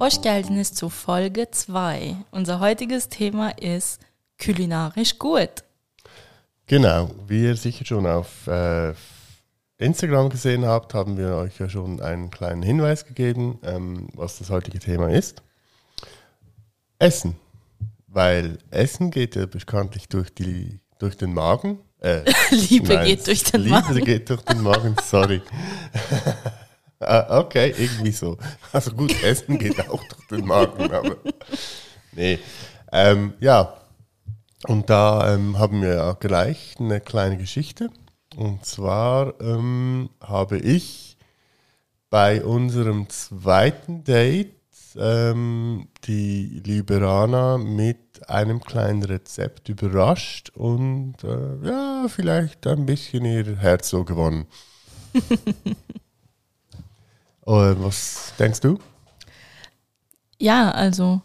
Hoş geldiniz zu Folge 2. Unser heutiges Thema ist kulinarisch gut. Genau, wie ihr sicher schon auf äh, Instagram gesehen habt, haben wir euch ja schon einen kleinen Hinweis gegeben, ähm, was das heutige Thema ist. Essen. Weil Essen geht ja bekanntlich durch, die, durch den Magen. Äh, Liebe nein, geht durch den Liebe Magen. geht durch den Magen, sorry. Ah, okay, irgendwie so. Also gut, Essen geht auch durch den Magen, aber nee. Ähm, ja, und da ähm, haben wir ja gleich eine kleine Geschichte. Und zwar ähm, habe ich bei unserem zweiten Date ähm, die liebe Rana mit einem kleinen Rezept überrascht und äh, ja, vielleicht ein bisschen ihr Herz so gewonnen. äh, was denkst du? Ja, also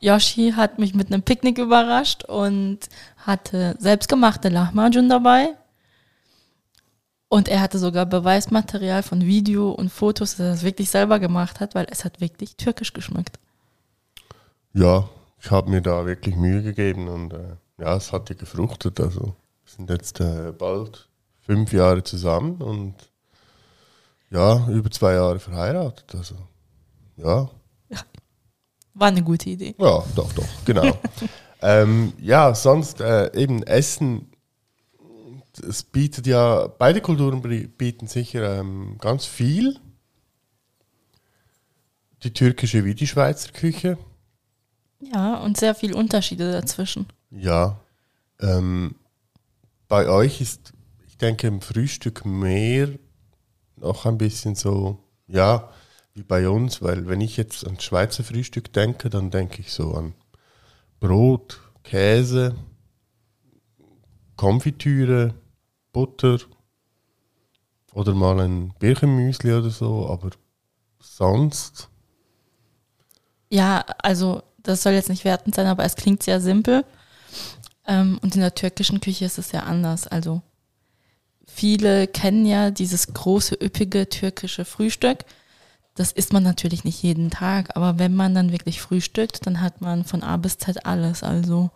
Yoshi hat mich mit einem Picknick überrascht und hatte selbstgemachte Lahmacun dabei. Und er hatte sogar Beweismaterial von Video und Fotos, dass er das wirklich selber gemacht hat, weil es hat wirklich türkisch geschmeckt. Ja, ich habe mir da wirklich Mühe gegeben und äh, ja, es hat ja gefruchtet. Also wir sind jetzt äh, bald fünf Jahre zusammen und ja, über zwei Jahre verheiratet. Also ja, War eine gute Idee. ja, doch, doch, genau. ähm, ja, sonst äh, eben Essen. Es bietet ja, beide Kulturen bieten sicher ähm, ganz viel. Die türkische wie die Schweizer Küche. Ja, und sehr viele Unterschiede dazwischen. Ja. Ähm, bei euch ist, ich denke, im Frühstück mehr noch ein bisschen so, ja, wie bei uns, weil wenn ich jetzt an Schweizer Frühstück denke, dann denke ich so an Brot, Käse, Konfitüre, Butter oder mal ein Birchenmüsli oder so, aber sonst, Ja, also das soll jetzt nicht wertend sein, aber es klingt sehr simpel. Ähm, und in der türkischen Küche ist es ja anders. Also viele kennen ja dieses große, üppige türkische Frühstück. Das isst man natürlich nicht jeden Tag, aber wenn man dann wirklich frühstückt, dann hat man von A bis Z alles. Also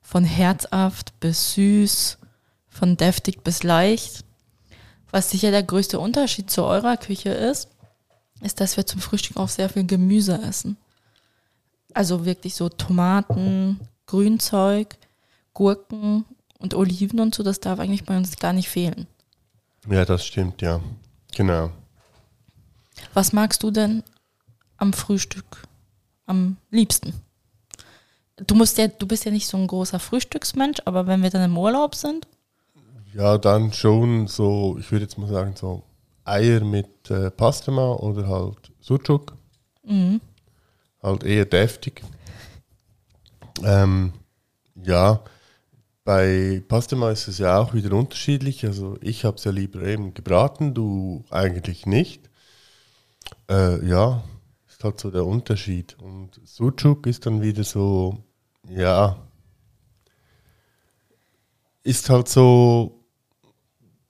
von herzhaft bis süß, von deftig bis leicht. Was sicher der größte Unterschied zu eurer Küche ist, ist, dass wir zum Frühstück auch sehr viel Gemüse essen. Also wirklich so Tomaten, Grünzeug, Gurken und Oliven und so, das darf eigentlich bei uns gar nicht fehlen. ja, das stimmt, ja. Genau. Was magst du denn am Frühstück am liebsten? Du musst ja, du bist ja nicht so ein großer Frühstücksmensch, aber wenn wir dann im Urlaub sind, Ja, dann schon so, ich würde jetzt mal sagen, so Eier mit äh, Pastema oder halt Sucuk. Halt eher deftig. Ähm, ja, bei Pastema ist es ja auch wieder unterschiedlich. Also ich habe es ja lieber eben gebraten, du eigentlich nicht. Äh, ja, ist halt so der Unterschied. Und Sucuk ist dann wieder so, ja, ist halt so,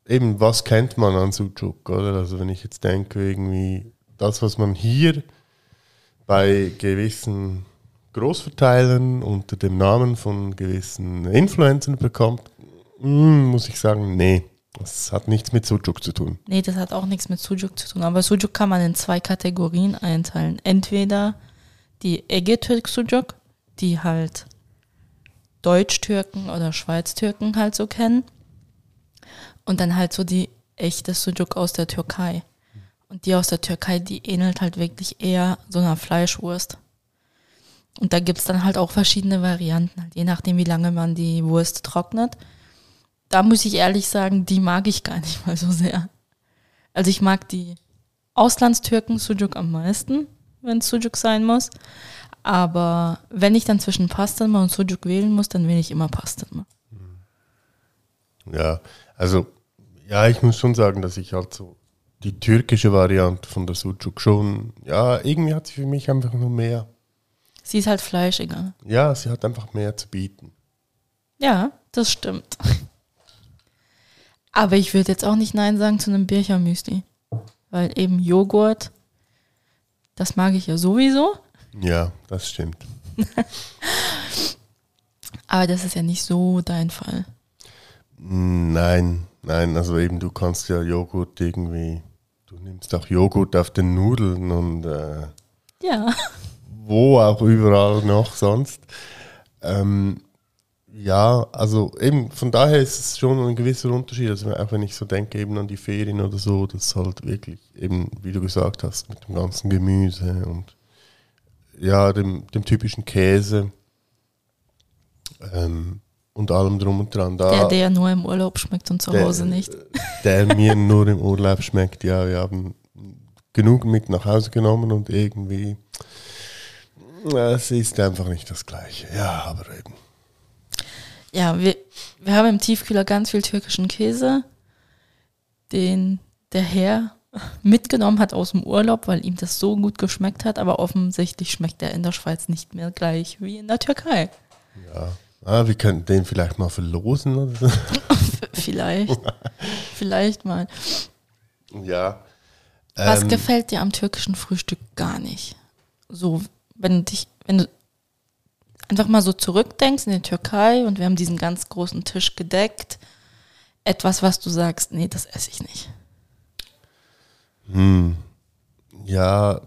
eben, was kennt man an Sucuk, oder? Also wenn ich jetzt denke, irgendwie das, was man hier bei gewissen Großverteilern unter dem Namen von gewissen Influencern bekommt, mm, muss ich sagen, nee, das hat nichts mit Sucuk zu tun. nee, das hat auch nichts mit Sujuk zu tun, aber Sujuk kann man in zwei Kategorien einteilen. Entweder die Ege-Türk Sujuk, die halt Deutsch-Türken oder Schweiz-Türken halt so kennen. Und dann halt so die echte Sujuk aus der Türkei. Und die aus der Türkei, die ähnelt halt wirklich eher so einer Fleischwurst. Und da gibt's dann halt auch verschiedene Varianten, halt je nachdem, wie lange man die Wurst trocknet. Da muss ich ehrlich sagen, die mag ich gar nicht mal so sehr. Also ich mag die Auslandstürken Sujuk am meisten, wenn es Sujuk sein muss. Aber wenn ich dann zwischen Pastırma und Sujuk wählen muss, dann wähle ich immer Pastırma. Ja, also ja, ich muss schon sagen, dass ich halt so die türkische Variante von der Sucuk schon, ja, irgendwie hat sie für mich einfach nur mehr. Sie ist halt fleischiger. Ja, sie hat einfach mehr zu bieten. Ja, das stimmt. Aber ich würde jetzt auch nicht Nein sagen zu einem Birchermüsli. Weil eben Joghurt, das mag ich ja sowieso. Ja, das stimmt. Aber das ist ja nicht so dein Fall. Nein, nein, also eben du kannst ja Joghurt irgendwie, du nimmst auch Joghurt auf den Nudeln und äh, Ja. Wo auch überall noch sonst. Ähm, ja, also eben von daher ist es schon ein gewisser Unterschied. Also auch wenn ich so denke eben an die Ferien oder so, das halt wirklich eben, wie du gesagt hast, mit dem ganzen Gemüse und ja, dem, dem typischen Käse ähm, und allem drum und dran. Da, Der, der nur im Urlaub schmeckt und zu Der- Hause nicht. der mir nur im Urlaub schmeckt. Ja, wir haben genug mit nach Hause genommen und irgendwie es ist einfach nicht das Gleiche. Ja, aber eben. Ja, wir, wir haben im Tiefkühler ganz viel türkischen Käse, den der Herr mitgenommen hat aus dem Urlaub, weil ihm das so gut geschmeckt hat, aber offensichtlich schmeckt er in der Schweiz nicht mehr gleich wie in der Türkei. Ja. Ah, wir könnten den vielleicht mal verlosen oder so. Vielleicht. Vielleicht mal. Ja. Was Ähm, gefällt dir am türkischen Frühstück gar nicht? So, wenn du dich, wenn du einfach mal so zurückdenkst in die Türkei und wir haben diesen ganz großen Tisch gedeckt, etwas, was du sagst, nee, das esse ich nicht. Hm. Ja,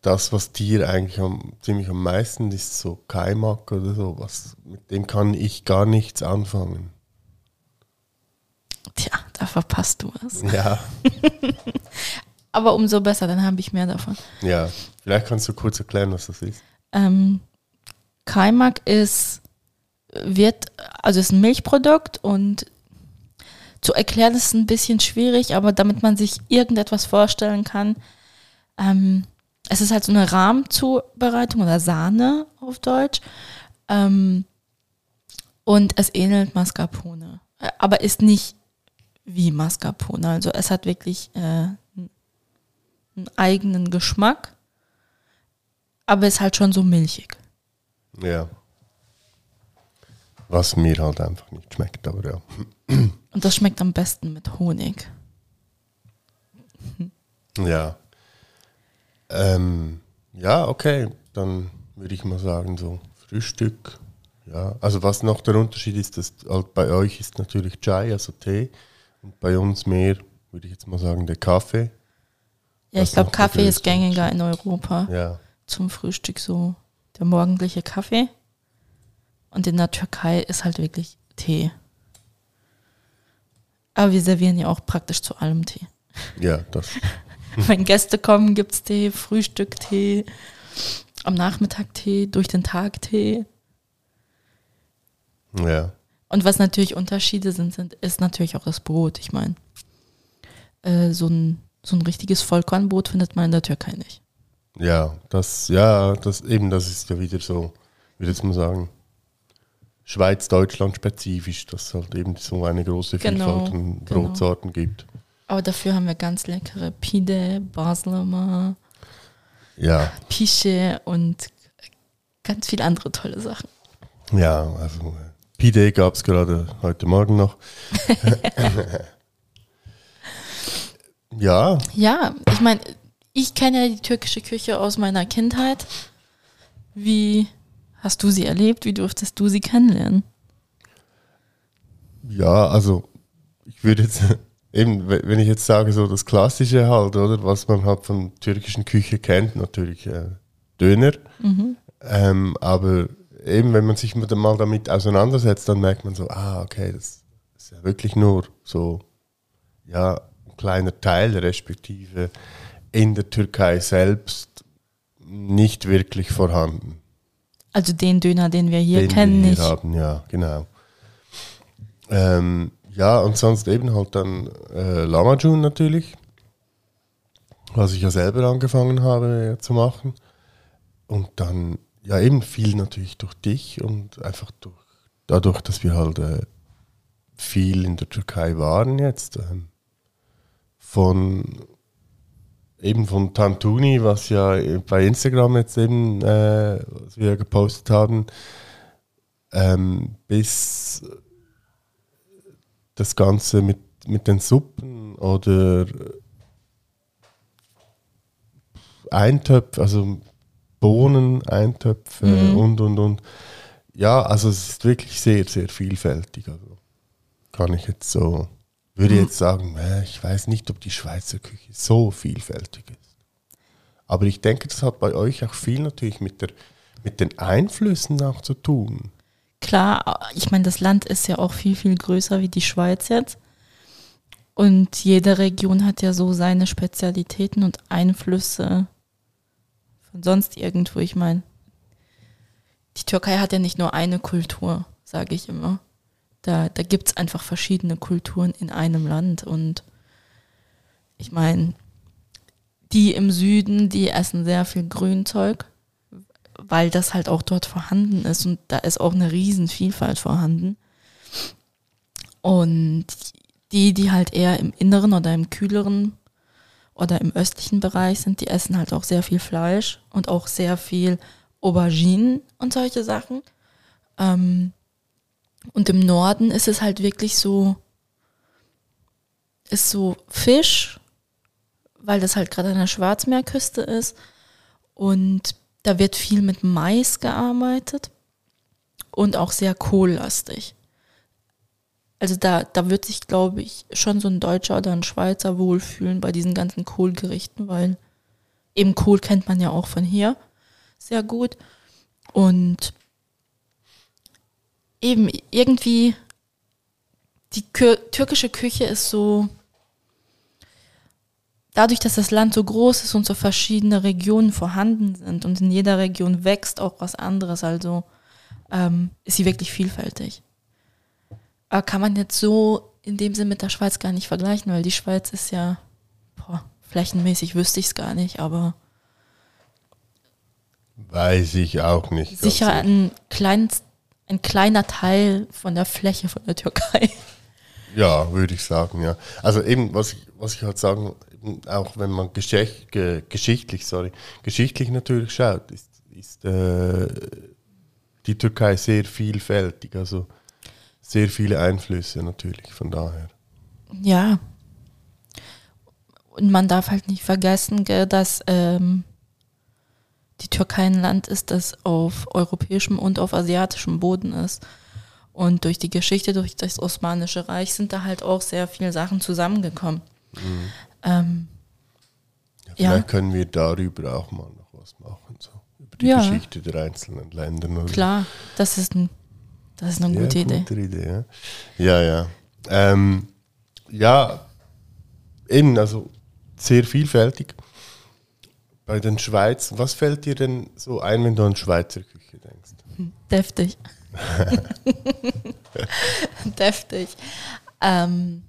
das, was dir eigentlich am, ziemlich am meisten ist, so Kaimak oder so, was, mit dem kann ich gar nichts anfangen. Tja, da verpasst du was. Ja, Aber umso besser, dann habe ich mehr davon. ja. Vielleicht kannst du kurz erklären, was das ist. Ähm, Kaimak ist, wird, also ist ein Milchprodukt und zu erklären ist ein bisschen schwierig, aber damit man sich irgendetwas vorstellen kann, ähm, es ist halt so eine Rahmzubereitung oder Sahne auf Deutsch ähm, und es ähnelt Mascarpone, äh, aber ist nicht wie Mascarpone. Also es hat wirklich äh, einen eigenen Geschmack, aber ist halt schon so milchig. Ja. Was mir halt einfach nicht schmeckt, aber ja. Und das schmeckt am besten mit Honig. Ja. Ähm, ja, okay. Dann würde ich mal sagen, so Frühstück. Ja, also was noch der Unterschied ist, dass halt bei euch ist natürlich Chai, also Tee, und bei uns mehr, würde ich jetzt mal sagen, der Kaffee. Ja, ich glaube, Kaffee ist gängiger in Europa Ja, zum Frühstück so der morgendliche Kaffee. Und in der Türkei ist halt wirklich Tee. Aber wir servieren ja auch praktisch zu allem Tee. ja, das. Wenn Gäste kommen, gibt's Tee, Frühstück Tee, am Nachmittag Tee, durch den Tag Tee. Ja, Und was natürlich Unterschiede sind, sind ist natürlich auch das Brot. Ich meine, äh, so, ein, so ein richtiges Vollkornbrot findet man in der Türkei nicht. ja, das, ja, das eben, das ist ja wieder so, würde ich jetzt mal sagen, Schweiz-Deutschland spezifisch, dass es halt eben so eine große Genau, Vielfalt an genau. Brotsorten gibt. Aber dafür haben wir ganz leckere Pide, Baslama, Ja, Pische und ganz viele andere tolle Sachen. ja, also Pide gab es gerade heute Morgen noch. ja, Ja, ich meine, ich kenne ja die türkische Küche aus meiner Kindheit. Wie hast du sie erlebt? Wie durftest du sie kennenlernen? ja, also ich würde jetzt eben, we- wenn ich jetzt sage, so das Klassische halt, oder, was man halt von türkischen Küche kennt, natürlich äh, Döner. Ähm, aber eben, wenn man sich mal damit auseinandersetzt, dann merkt man so, ah, okay, das ist ja wirklich nur so, ja, kleiner Teil, respektive in der Türkei selbst nicht wirklich vorhanden. Also den Döner, den wir hier den kennen, wir hier nicht. haben, ja, genau. Ähm, ja, und sonst eben halt dann äh, Lamajun natürlich. was ich ja selber angefangen habe zu machen. Und dann, ja eben viel natürlich durch dich und einfach durch, dadurch, dass wir halt äh, viel in der Türkei waren jetzt. Ähm, von eben von Tantuni, was ja bei Instagram jetzt eben, äh, was wir gepostet haben, ähm, bis das Ganze mit, mit den Suppen oder Eintöpfe, also Bohnen, Eintöpfe mhm. und und und. Ja, also es ist wirklich sehr, sehr vielfältig. Also kann ich jetzt so würde jetzt sagen, ich weiß nicht, ob die Schweizer Küche so vielfältig ist. Aber ich denke, das hat bei euch auch viel natürlich mit, der, mit den Einflüssen auch zu tun. Klar, ich meine, das Land ist ja auch viel, viel größer wie die Schweiz jetzt. Und jede Region hat ja so seine Spezialitäten und Einflüsse von sonst irgendwo. Ich meine, die Türkei hat ja nicht nur eine Kultur, sage ich immer da, da gibt es einfach verschiedene Kulturen in einem Land. Und ich meine, die im Süden, die essen sehr viel Grünzeug, weil das halt auch dort vorhanden ist. Und da ist auch eine Riesenvielfalt vorhanden. Und die, die halt eher im inneren oder im kühleren oder im östlichen Bereich sind, die essen halt auch sehr viel Fleisch und auch sehr viel Auberginen und solche Sachen. Ähm, und im Norden ist es halt wirklich so, ist so Fisch, weil das halt gerade an der Schwarzmeerküste ist. Und da wird viel mit Mais gearbeitet und auch sehr kohllastig. Also da, da wird sich, glaube ich, schon so ein Deutscher oder ein Schweizer wohlfühlen bei diesen ganzen Kohlgerichten, weil eben Kohl kennt man ja auch von hier sehr gut. Und eben irgendwie die türkische Küche ist so, dadurch, dass das Land so groß ist und so verschiedene Regionen vorhanden sind und in jeder Region wächst auch was anderes, also ähm, ist sie wirklich vielfältig. Aber kann man jetzt so in dem Sinn mit der Schweiz gar nicht vergleichen, weil die Schweiz ist ja, boah, flächenmäßig wüsste ich es gar nicht, aber Weiß ich auch nicht. Sicher ein kleines ein kleiner Teil von der Fläche von der Türkei. Ja, würde ich sagen, ja. Also eben, was ich, was ich halt sagen, auch wenn man geschicht, ge, geschichtlich, sorry, geschichtlich natürlich schaut, ist, ist äh, die Türkei sehr vielfältig, also sehr viele Einflüsse natürlich, von daher. Ja. Und man darf halt nicht vergessen, dass ähm, die Türkei ein Land ist, das auf europäischem und auf asiatischem Boden ist. Und durch die Geschichte, durch das Osmanische Reich sind da halt auch sehr viele Sachen zusammengekommen. Mhm. Ähm, ja, vielleicht ja. können wir darüber auch mal noch was machen, so über die ja. Geschichte der einzelnen Länder. Oder? Klar, das ist, ein, das ist eine gute Idee. Gute Idee ja, ja. Ja, ähm, ja, eben, also sehr vielfältig bei den Schweiz, was fällt dir denn so ein, wenn du an Schweizer Küche denkst? Deftig. Deftig. Ähm,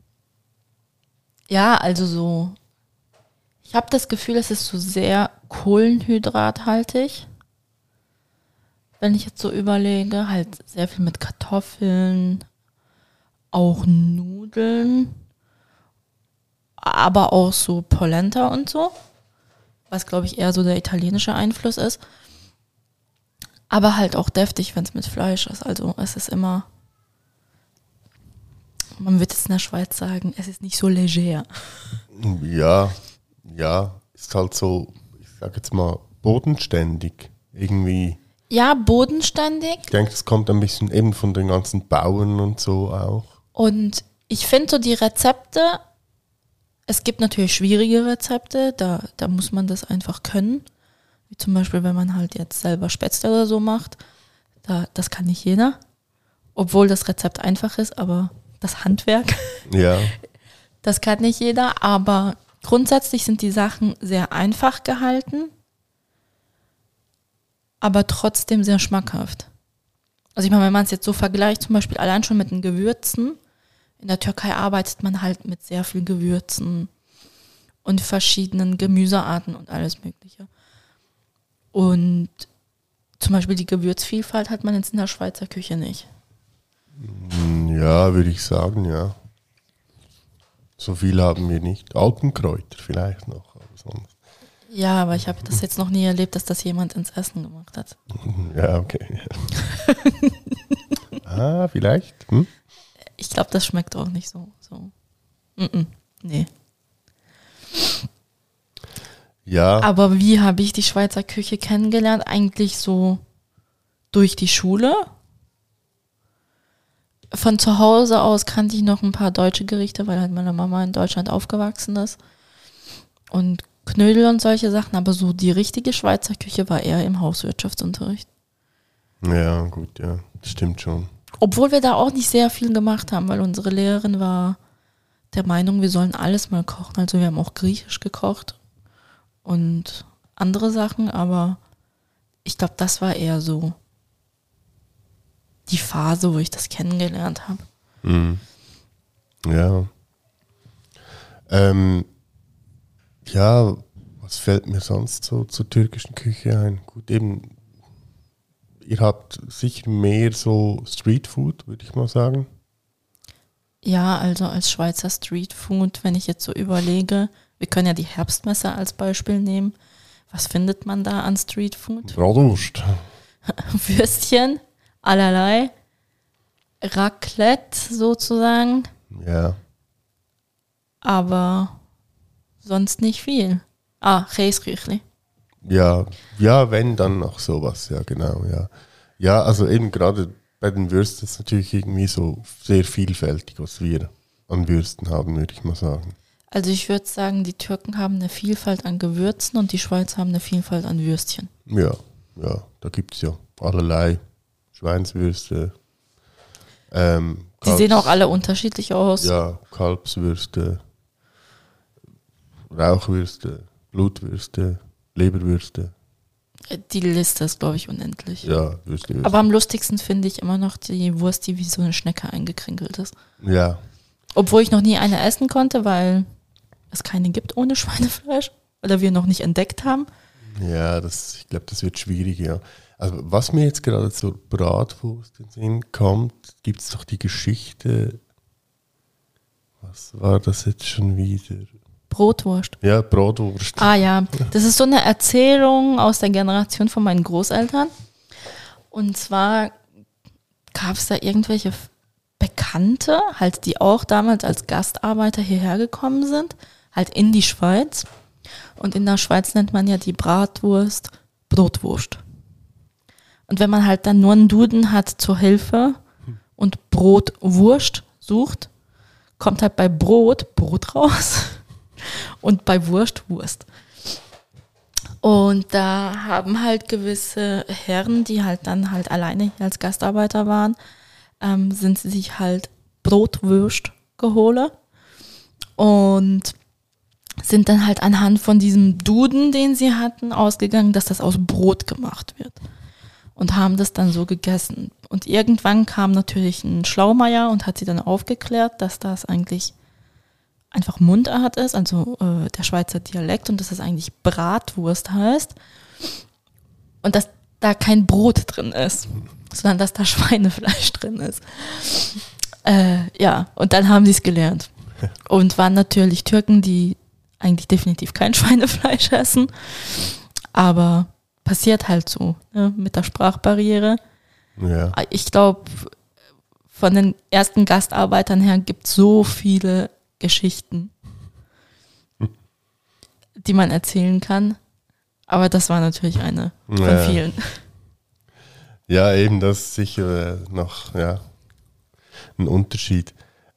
ja, also so, ich habe das Gefühl, es ist so sehr kohlenhydrathaltig. Wenn ich jetzt so überlege, halt sehr viel mit Kartoffeln, auch Nudeln, aber auch so Polenta und so was glaube ich eher so der italienische Einfluss ist. Aber halt auch deftig, wenn es mit Fleisch ist. Also es ist immer, man wird jetzt in der Schweiz sagen, es ist nicht so leger. Ja, ja, ist halt so, ich sage jetzt mal, bodenständig. Irgendwie. Ja, bodenständig. Ich denke, das kommt ein bisschen eben von den ganzen Bauen und so auch. Und ich finde so die Rezepte es gibt natürlich schwierige Rezepte, da, da muss man das einfach können. Wie zum Beispiel, wenn man halt jetzt selber Spätzle oder so macht. Da, das kann nicht jeder. Obwohl das Rezept einfach ist, aber das Handwerk. Ja. Das kann nicht jeder, aber grundsätzlich sind die Sachen sehr einfach gehalten, aber trotzdem sehr schmackhaft. Also ich meine, wenn man es jetzt so vergleicht, zum Beispiel allein schon mit den Gewürzen, in der Türkei arbeitet man halt mit sehr viel Gewürzen und verschiedenen Gemüsearten und alles Mögliche. Und zum Beispiel die Gewürzvielfalt hat man jetzt in der Schweizer Küche nicht. Ja, würde ich sagen, ja. So viel haben wir nicht. Alpenkräuter vielleicht noch, aber sonst. Ja, aber ich habe das jetzt noch nie erlebt, dass das jemand ins Essen gemacht hat. Ja, okay. ah, vielleicht. Hm? Ich glaube, das schmeckt auch nicht so. so. Mm -mm, nee. Ja, Aber wie habe ich die Schweizer Küche kennengelernt? Eigentlich so durch die Schule. Von zu Hause aus kannte ich noch ein paar deutsche Gerichte, weil halt meine Mama in Deutschland aufgewachsen ist. Und Knödel und solche Sachen, aber so die richtige Schweizer Küche war eher im Hauswirtschaftsunterricht. ja, gut, ja. Stimmt schon. Obwohl wir da auch nicht sehr viel gemacht haben, weil unsere Lehrerin war der Meinung, wir sollen alles mal kochen. Also wir haben auch Griechisch gekocht und andere Sachen, aber ich glaube, das war eher so die Phase, wo ich das kennengelernt habe. Mhm. Ja. Ähm, ja, was fällt mir sonst so zur türkischen Küche ein? Gut, eben, ihr habt sicher mehr so Streetfood, würde ich mal sagen. Ja, also als Schweizer Streetfood, wenn ich jetzt so überlege, wir können ja die Herbstmesse als Beispiel nehmen. Was findet man da an Streetfood? Bratwurst. Würstchen, allerlei, Raclette sozusagen, Ja. aber sonst nicht viel. Ah, Käserüchli. Ja, ja, wenn, dann noch sowas, ja, genau, ja. Ja, also eben gerade bei den Würsten ist natürlich irgendwie so sehr vielfältig, was wir an Würsten haben, würde ich mal sagen. Also ich würde sagen, die Türken haben eine Vielfalt an Gewürzen und die Schweizer haben eine Vielfalt an Würstchen. Ja, ja, da gibt es ja allerlei Schweinswürste. Ähm, Die Kalbs- sehen auch alle unterschiedlich aus. Ja, Kalbswürste, Rauchwürste, Blutwürste, Leberwürste. Die Liste ist, glaube ich, unendlich. Ja, Würste, Würste. Aber am lustigsten finde ich immer noch die Wurst, die wie so eine Schnecke eingekrinkelt ist. ja, Obwohl ich noch nie eine essen konnte, weil es keine gibt ohne Schweinefleisch. Oder wir noch nicht entdeckt haben. ja, das, ich glaube, das wird schwierig, ja. Also, was mir jetzt gerade zur Bratwurst in den Sinn kommt, gibt es doch die Geschichte. Was war das jetzt schon wieder? Brotwurst. Ja, Bratwurst. Ah ja, das ist so eine Erzählung aus der Generation von meinen Großeltern. Und zwar gab es da irgendwelche Bekannte, halt, die auch damals als Gastarbeiter hierher gekommen sind, halt in die Schweiz. Und in der Schweiz nennt man ja die Bratwurst Brotwurst. Und wenn man halt dann nur einen Duden hat zur Hilfe und Brotwurst sucht, kommt halt bei Brot Brot raus und bei Wurst Wurst. Und da haben halt gewisse Herren, die halt dann halt alleine hier als Gastarbeiter waren, ähm, sind sie sich halt Brotwurst geholt und sind dann halt anhand von diesem Duden, den sie hatten, ausgegangen, dass das aus Brot gemacht wird. Und haben das dann so gegessen. Und irgendwann kam natürlich ein Schlaumeier und hat sie dann aufgeklärt, dass das eigentlich einfach Mundart ist, also äh, der Schweizer Dialekt und dass das eigentlich Bratwurst heißt. Und dass da kein Brot drin ist, sondern dass da Schweinefleisch drin ist. Äh, ja, und dann haben sie es gelernt. Und waren natürlich Türken, die eigentlich definitiv kein Schweinefleisch essen. Aber passiert halt so ne, mit der Sprachbarriere. Ja. Ich glaube, von den ersten Gastarbeitern her gibt es so viele Geschichten, die man erzählen kann. Aber das war natürlich eine von Ja. vielen. Ja, eben, das ist sicher äh, noch ja, ein Unterschied.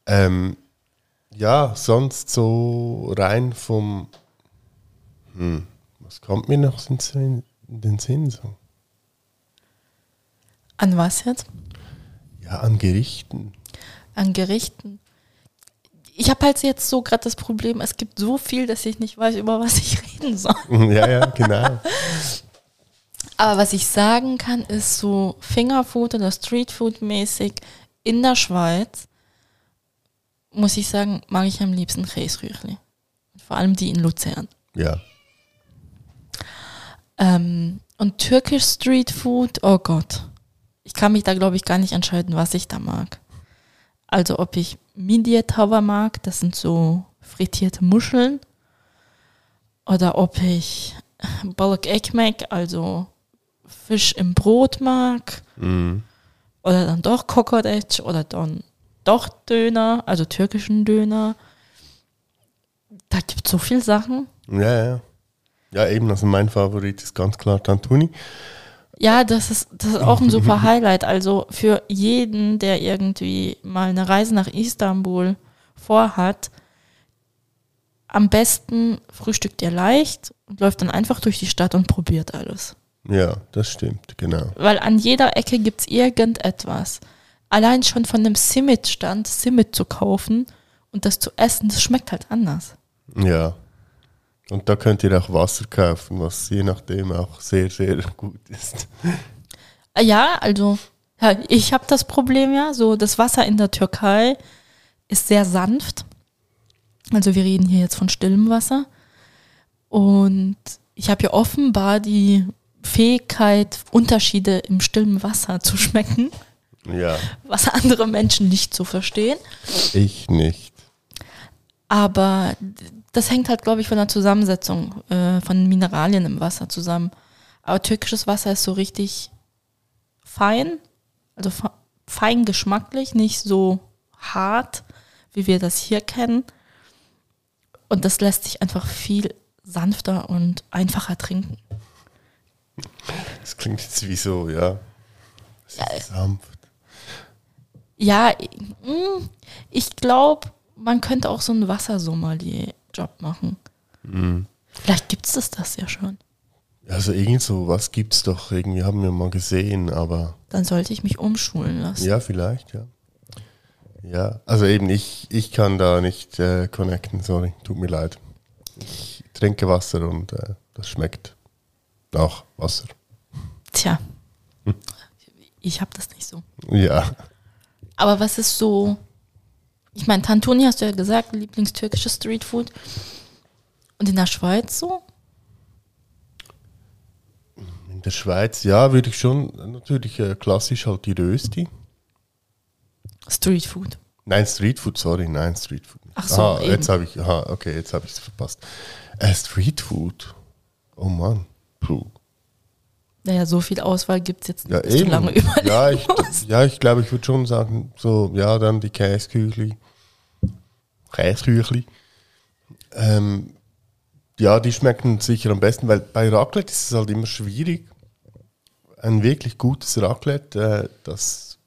Ähm, ja, sonst so rein vom. Hm, was kommt mir noch in Sinn- in den Sinn? So? An was jetzt? Ja, an Gerichten. An Gerichten. Ich habe halt jetzt so gerade das Problem, es gibt so viel, dass ich nicht weiß, über was ich reden soll. ja, ja, genau. Aber was ich sagen kann, ist so Fingerfood oder Streetfood mäßig in der Schweiz, muss ich sagen, mag ich am liebsten Käserüchli. vor allem die in Luzern. Ja. Ähm, und türkisch Street Food, oh Gott. Ich kann mich da, glaube ich, gar nicht entscheiden, was ich da mag. Also ob ich Midye Tava mag, das sind so frittierte Muscheln. Oder ob ich Balık Ekmek, also Fisch im Brot mag. Mhm. Oder dann doch Kokoreç oder dann doch Döner, also türkischen Döner. Da gibt es so viele Sachen. Ja, ja. Ja, eben, also mein Favorit ist ganz klar Tantuni. Ja, das ist, das ist auch ein super Highlight. Also für jeden, der irgendwie mal eine Reise nach Istanbul vorhat, am besten frühstückt ihr leicht und läuft dann einfach durch die Stadt und probiert alles. Ja, das stimmt, genau. Weil an jeder Ecke gibt es irgendetwas. Allein schon von einem Simit-Stand Simit zu kaufen und das zu essen, das schmeckt halt anders. Ja. Und da könnt ihr auch Wasser kaufen, was je nachdem auch sehr, sehr gut ist. Äh, Ja, also ja, ich habe das Problem ja, so das Wasser in der Türkei ist sehr sanft. Also wir reden hier jetzt von stillem Wasser. Und ich habe ja offenbar die Fähigkeit, Unterschiede im stillen Wasser zu schmecken, Ja, was andere Menschen nicht so verstehen. ich nicht. Aber das hängt halt, glaube ich, von der Zusammensetzung äh, von Mineralien im Wasser zusammen. Aber türkisches Wasser ist so richtig fein, also fe- fein geschmacklich, nicht so hart, wie wir das hier kennen. Und das lässt sich einfach viel sanfter und einfacher trinken. Das klingt jetzt wie so, ja. Ja, sanft. Ja, mm, ich glaube, man könnte auch so einen Wassersommelier-Job machen. Vielleicht gibt es das, das ja schon. Also irgend so, was gibt's doch, irgendwie haben wir mal gesehen, aber Dann sollte ich mich umschulen lassen. ja, vielleicht, ja. Ja, also eben, ich, ich kann da nicht äh, connecten, sorry, tut mir leid. Ich trinke Wasser und äh, das schmeckt nach Wasser. Tja, ich habe das nicht so. Ja. Aber was ist so, ich meine, Tantuni hast du ja gesagt, Lieblingstürkisches Streetfood. Und in der Schweiz so? In der Schweiz, ja, würde ich schon natürlich äh, klassisch halt die Rösti. Streetfood. Nein, Streetfood, sorry, nein, Streetfood. Ach so, ah, eben. jetzt habe ich, aha, okay, jetzt habe ich es verpasst. Äh, Streetfood. Oh Mann. Puh. Naja, so viel Auswahl gibt es jetzt nicht, Ja, dass eben. lange überlegen ja, ich, musst. ja, ich glaube, ich würde schon sagen, so, ja, dann die Käsküchli. Käsküchli. Ähm, ja, die schmecken sicher am besten, weil bei Raclette ist es halt immer schwierig. Ein wirklich gutes Raclette, äh, das,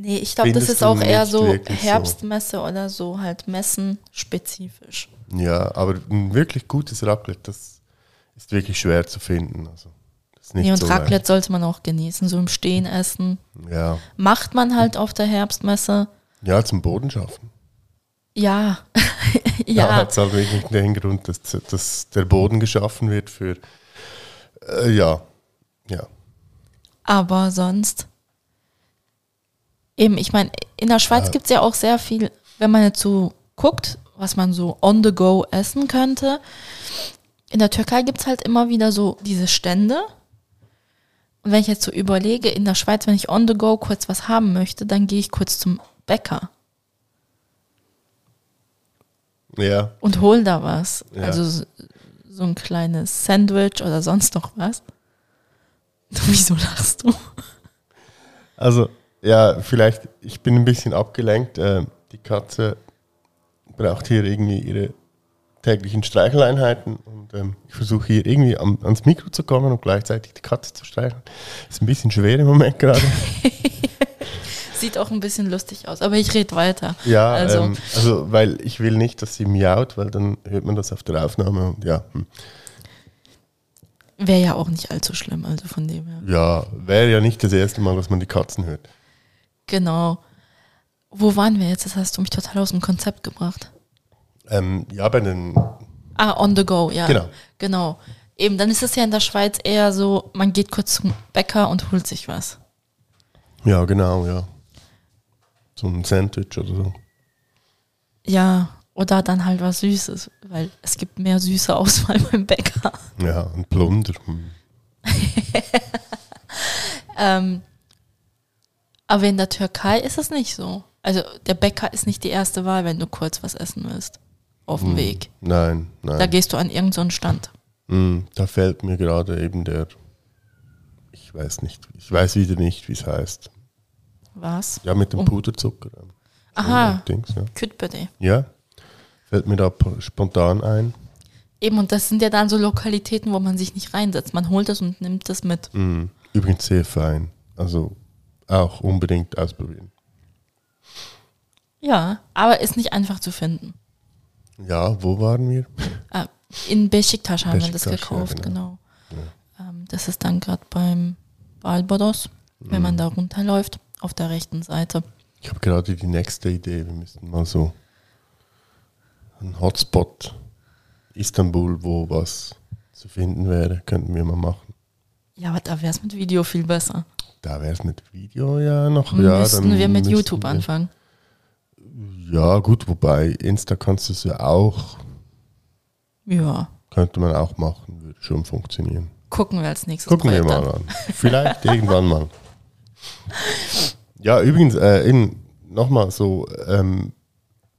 Nee, ich glaube, das ist auch eher so wirklich so? Herbstmesse oder so, halt Messen-spezifisch. ja, aber ein wirklich gutes Raclette, das ist wirklich schwer zu finden. Also, ist nicht Nee, und so Raclette sollte man auch genießen, so im Stehen essen. leicht. Ja. Macht man halt auf der Herbstmesse. ja, zum Boden schaffen. Ja, Da ja, hat es halt wirklich den Grund, dass, dass der Boden geschaffen wird für, äh, ja, ja. aber sonst. Eben, ich meine, in der Schweiz Ja. gibt es ja auch sehr viel, wenn man jetzt so guckt, was man so on the go essen könnte. In der Türkei gibt es halt immer wieder so diese Stände. Und wenn ich jetzt so überlege, in der Schweiz, wenn ich on the go kurz was haben möchte, dann gehe ich kurz zum Bäcker Ja, und hol da was. Ja. Also so, so ein kleines Sandwich oder sonst noch was. Wieso lachst du? also, ja, vielleicht, ich bin ein bisschen abgelenkt. Äh, die Katze braucht hier irgendwie ihre täglichen Streicheleinheiten und ähm, ich versuche hier irgendwie am, ans Mikro zu kommen und gleichzeitig die Katze zu streicheln. Ist ein bisschen schwer im Moment gerade. Sieht auch ein bisschen lustig aus, aber ich rede weiter. Ja, Also- ähm, also weil ich will nicht, dass sie miaut, weil dann hört man das auf der Aufnahme und ja, hm. Wäre ja auch nicht allzu schlimm, also von dem her. ja, wäre ja nicht das erste Mal, dass man die Katzen hört. Genau. Wo waren wir jetzt? Das hast du mich total aus dem Konzept gebracht. Ähm, ja, bei den, Ah, on the go, ja. Genau. Genau. Eben, dann ist es ja in der Schweiz eher so, man geht kurz zum Bäcker und holt sich was. ja genau, ja. So ein Sandwich oder so. Ja, Oder dann halt was Süßes, weil es gibt mehr süße Auswahl beim Bäcker. Ja, ein Plunder. Hm. Ähm, aber in der Türkei ist es nicht so. Also der Bäcker ist nicht die erste Wahl, wenn du kurz was essen willst. Auf dem Hm. Weg. Nein, Da nein. gehst du an irgendeinen Stand. Hm, da fällt mir gerade eben der. Ich weiß nicht. Ich weiß wieder nicht, wie es heißt. Was? Ja, mit dem. Puderzucker. Aha, Dings, ja. Kütbede. ja. Fällt mir da spontan ein. Eben, und das sind ja dann so Lokalitäten, wo man sich nicht reinsetzt. Man holt es und nimmt es mit. Hm. Übrigens sehr fein. Also auch unbedingt ausprobieren. Ja, aber ist nicht einfach zu finden. Ja, wo waren wir? Ah, in Besiktas haben wir das Beşiktaş, ja, gekauft, genau. genau. Ähm, das ist dann gerade beim Barbados, wenn Mhm. man da runterläuft, auf der rechten Seite. Ich habe gerade die nächste Idee. Wir müssten mal so ein Hotspot Istanbul, wo was zu finden wäre, könnten wir mal machen. Ja, aber da wäre es mit Video viel besser. Da wäre es mit Video ja noch. ja, müssten dann wir mit YouTube wir- anfangen. Ja, gut, wobei Insta kannst du es ja auch, Ja, könnte man auch machen, würde schon funktionieren. gucken wir als nächstes Gucken wir Projekt mal an. an. Vielleicht irgendwann mal. Ja, übrigens, äh, nochmal so, ähm,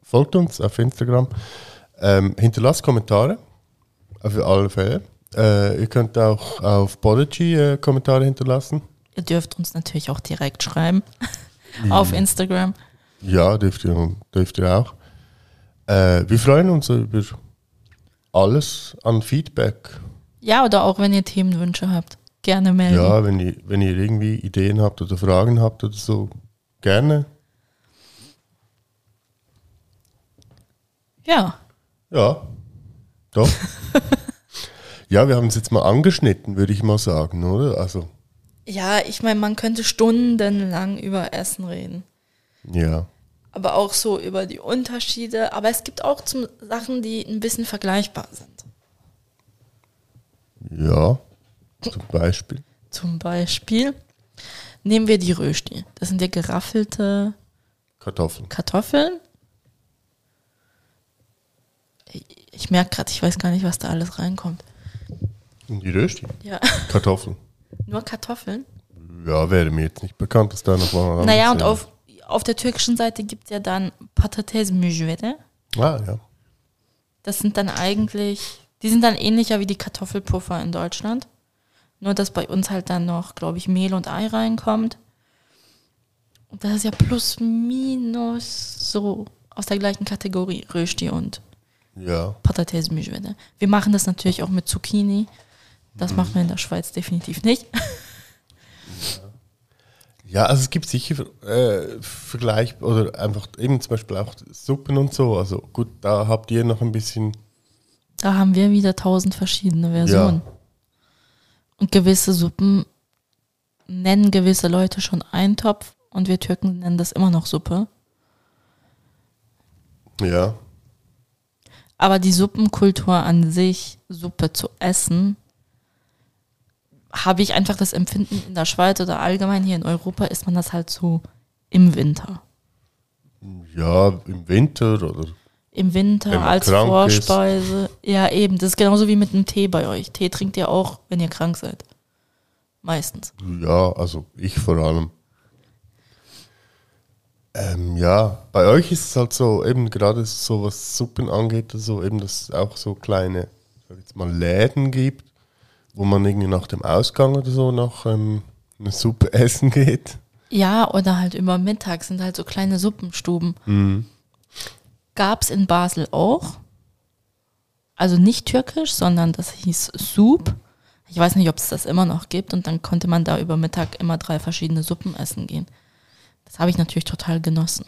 folgt uns auf Instagram, ähm, hinterlasst Kommentare, auf alle Fälle. Äh, ihr könnt auch auf Podigy äh, Kommentare hinterlassen. Ihr dürft uns natürlich auch direkt schreiben auf Instagram. Ja, dürft ihr, dürft ihr auch. Äh, wir freuen uns über alles an Feedback. Ja, oder auch wenn ihr Themenwünsche habt, gerne melden. Ja, wenn ihr, wenn ihr irgendwie Ideen habt oder Fragen habt oder so, gerne. ja. Ja, doch. ja, wir haben es jetzt mal angeschnitten, würde ich mal sagen, oder? Also, Ja, ich meine, man könnte stundenlang über Essen reden. ja. Aber auch so über die Unterschiede. Aber es gibt auch zum Sachen, die ein bisschen vergleichbar sind. Ja, zum Beispiel. Zum Beispiel nehmen wir die Rösti. Das sind ja geraffelte Kartoffeln. Kartoffeln. Ich- merke gerade, ich weiß gar nicht, was da alles reinkommt. Und die Rösti. Ja, Kartoffeln. nur Kartoffeln. Ja, wäre mir jetzt nicht bekannt, dass da noch mal. Naja, und auf, auf der türkischen Seite gibt es ja dann Patates müjvede. Ah, ja. Das sind dann eigentlich, die sind dann ähnlicher wie die Kartoffelpuffer in Deutschland. Nur, dass bei uns halt dann noch, glaube ich, Mehl und Ei reinkommt. Und das ist ja plus minus so aus der gleichen Kategorie Rösti und Ja. Patates. Wir machen das natürlich auch mit Zucchini. Das machen wir in der Schweiz definitiv nicht. Ja, also es gibt sicher äh, Vergleich oder einfach eben zum Beispiel auch Suppen und so. Also gut, da habt ihr noch ein bisschen. Da haben wir wieder tausend verschiedene Versionen. Und gewisse Suppen nennen gewisse Leute schon Eintopf und wir Türken nennen das immer noch Suppe. Ja. Aber die Suppenkultur an sich, Suppe zu essen, habe ich einfach das Empfinden in der Schweiz oder allgemein hier in Europa isst man das halt so im Winter. Ja, im Winter oder. Im Winter als Vorspeise. Ja, eben. Das ist genauso wie mit dem Tee bei euch. Tee trinkt ihr auch, wenn ihr krank seid. Meistens. Ja, also ich vor allem. Ähm, ja, bei euch ist es halt so, eben gerade so was Suppen angeht, so eben, dass es auch so kleine, sag jetzt mal, Läden gibt, wo man irgendwie nach dem Ausgang oder so noch ähm, eine Suppe essen geht. Ja, oder halt über Mittag sind halt so kleine Suppenstuben. Mhm. Gab es in Basel auch. Also nicht türkisch, sondern das hieß Soup. Ich weiß nicht, ob es das immer noch gibt. Und dann konnte man da über Mittag immer drei verschiedene Suppen essen gehen. Das habe ich natürlich total genossen.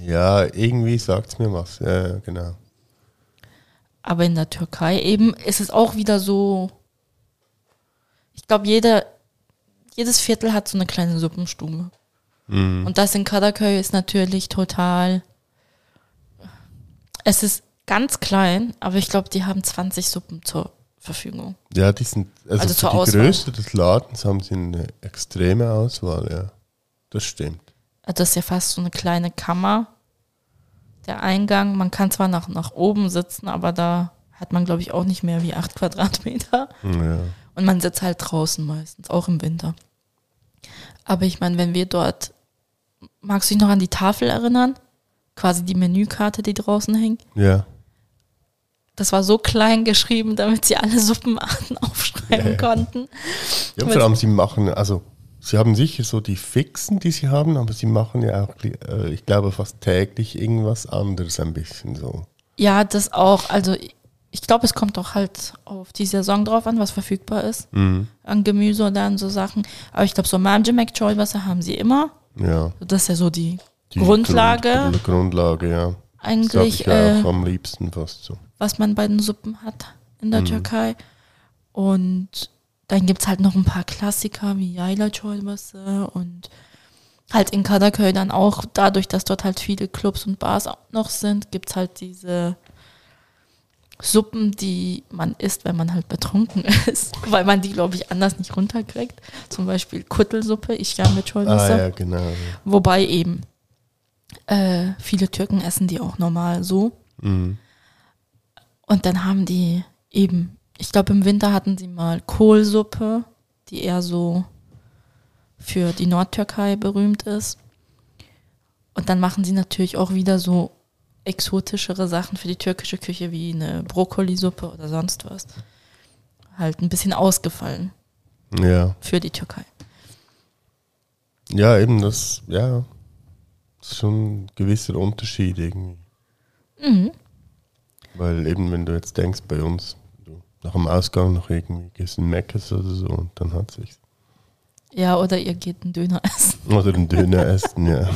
Ja, irgendwie sagt es mir was. Ja, genau. Aber in der Türkei eben ist es auch wieder so. Ich glaube, jede, jedes Viertel hat so eine kleine Suppenstube. Und das in Karaköy ist natürlich total. Es ist ganz klein, aber ich glaube, die haben 20 Suppen zur Verfügung. Ja, die sind, also, Also für die Auswahl. Größe des Ladens haben sie eine extreme Auswahl, ja. Das stimmt. Also Das ist ja fast so eine kleine Kammer. der Eingang. Man kann zwar nach, nach oben sitzen, aber da hat man, glaube ich, auch nicht mehr wie acht Quadratmeter. Ja. Und man sitzt halt draußen meistens, auch im Winter. Aber ich meine, wenn wir dort, magst du dich noch an die Tafel erinnern? Quasi die Menükarte, die draußen hing. ja. Das war so klein geschrieben, damit sie alle Suppenarten aufschreiben Ja, ja. konnten. Ja, vor allem, sie machen, also, sie haben sicher so die Fixen, die sie haben, aber sie machen ja auch, äh, ich glaube, fast täglich irgendwas anderes ein bisschen so. Ja, das auch. Also ich glaube, es kommt auch halt auf die Saison drauf an, was verfügbar ist. Mhm. An Gemüse oder an so Sachen. Aber ich glaube, so Marge McJoy-Wasser haben sie immer. Ja. Das ist ja so die, Die Grundlage Grund, Grundlage, ja. Eigentlich, ich ja äh, am liebsten fast so. was man bei den Suppen hat in der Mhm. Türkei. Und dann gibt es halt noch ein paar Klassiker wie Yayla Çorbası und halt in Kadıköy dann auch, dadurch, dass dort halt viele Clubs und Bars auch noch sind, gibt es halt diese Suppen, die man isst, wenn man halt betrunken ist, weil man die, glaube ich, anders nicht runterkriegt. Zum Beispiel Kuttelsuppe, ich gerne mit Ah Çorbası. ja, genau. Wobei eben äh, viele Türken essen die auch normal so. Mhm. Und dann haben die eben, ich glaube im Winter hatten sie mal Kohlsuppe, die eher so für die Nordtürkei berühmt ist. Und dann machen sie natürlich auch wieder so exotischere Sachen für die türkische Küche wie eine Brokkolisuppe oder sonst was. Halt ein bisschen ausgefallen Ja. für die Türkei. Ja, eben das, ja. Das ist schon ein gewisser Unterschied irgendwie. Mhm. Weil eben, wenn du jetzt denkst, bei uns, du nach dem Ausgang noch irgendwie gehst in Meckes oder so und dann hat sich's. Ja, oder ihr geht einen Döner essen. Oder einen Döner essen, ja.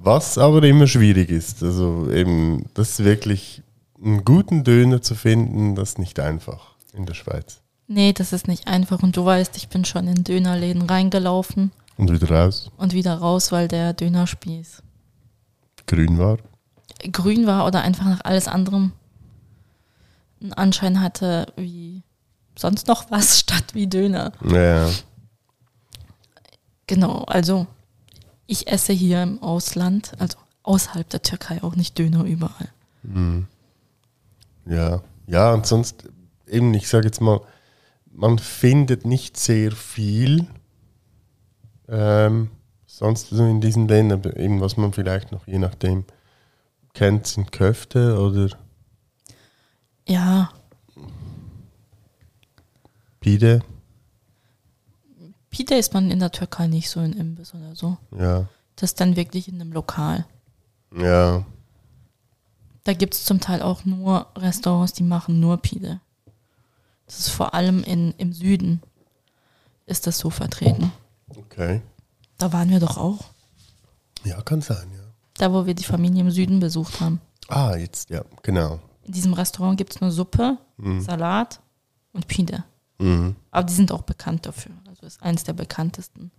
Was aber immer schwierig ist, also eben, das ist wirklich, einen guten Döner zu finden, das ist nicht einfach in der Schweiz. Nee, das ist nicht einfach. Und du weißt, ich bin schon in Dönerläden reingelaufen Und wieder raus, und wieder raus, weil der Dönerspieß grün war. grün war oder einfach nach alles anderem einen Anschein hatte wie sonst noch was statt wie Döner. Ja, Genau, also ich esse hier im Ausland, also außerhalb der Türkei auch nicht Döner überall. Mhm. Ja, ja, und sonst eben, ich sage jetzt mal, man findet nicht sehr viel ähm, sonst so in diesen Ländern, eben was man vielleicht noch je nachdem kennt, sind Köfte oder Ja, Pide. Pita isst man in der Türkei nicht so in Imbiss oder so. Ja, Das ist dann wirklich in einem Lokal. ja, Da gibt es zum Teil auch nur Restaurants, die machen nur Pide. Das ist vor allem in, im Süden ist das so vertreten. Okay. Da waren wir doch auch. Ja, kann sein, ja. Da, wo wir die Familie im Süden besucht haben. Ah, jetzt, ja, genau. In diesem Restaurant gibt es nur Suppe, Mhm. Salat und Pide. Mhm. Aber die sind auch bekannt dafür. Also ist eines der bekanntesten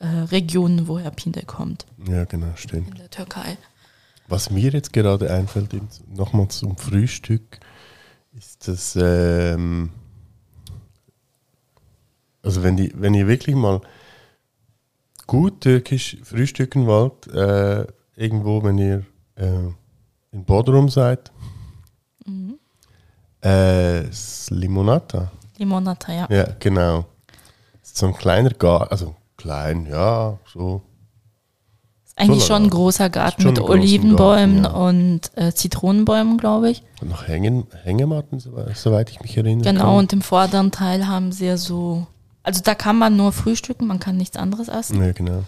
äh, Regionen, woher Pide kommt Ja, genau, stimmt. in der Türkei. Was mir jetzt gerade einfällt, nochmal zum Frühstück, ist das, ähm, also wenn, die, wenn ihr wirklich mal gut türkisch frühstücken wollt, äh, irgendwo, wenn ihr äh, in Bodrum seid, Mhm. äh, Limonata. Limonata, ja. Ja, genau. So ein kleiner Garten, also klein, ja, so. Ist eigentlich So schon ein großer Garten mit Olivenbäumen Garten, ja. und äh, Zitronenbäumen, glaube ich. Und noch Hängen, Hängematten, soweit soweit ich mich erinnere. Genau, und im vorderen Teil haben sie ja so. Also da kann man nur frühstücken, man kann nichts anderes essen. Ja, genau.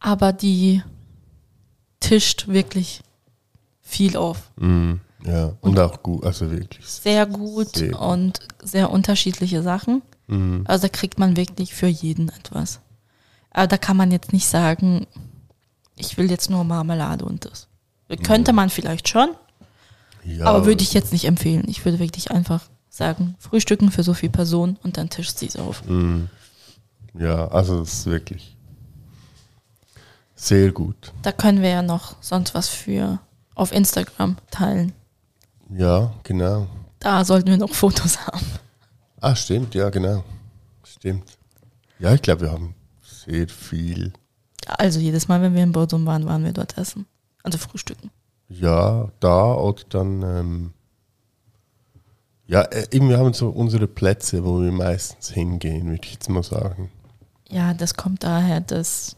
Aber die tischt wirklich viel auf. Mhm. Ja, und auch gut, also wirklich. Sehr gut Sehr und sehr unterschiedliche Sachen. Mhm. Also da kriegt man wirklich für jeden etwas. Aber da kann man jetzt nicht sagen, ich will jetzt nur Marmelade und das. Könnte man vielleicht schon, Ja, aber würde ich jetzt nicht empfehlen. Ich würde wirklich einfach sagen, frühstücken für so viele Personen und dann tischt sie es auf. Mhm. Ja, also das ist wirklich sehr gut. Da können wir ja noch sonst was für auf Instagram teilen. Ja, genau. Da sollten wir noch Fotos haben. Ah, stimmt, ja, genau. Stimmt. Ja, ich glaube, wir haben sehr viel. Also jedes Mal, wenn wir in Bodum waren, waren wir dort essen. Also frühstücken. Ja, da oder dann, ähm, ja, äh, eben, wir haben so unsere Plätze, wo wir meistens hingehen, würde ich jetzt mal sagen. Ja, das kommt daher, dass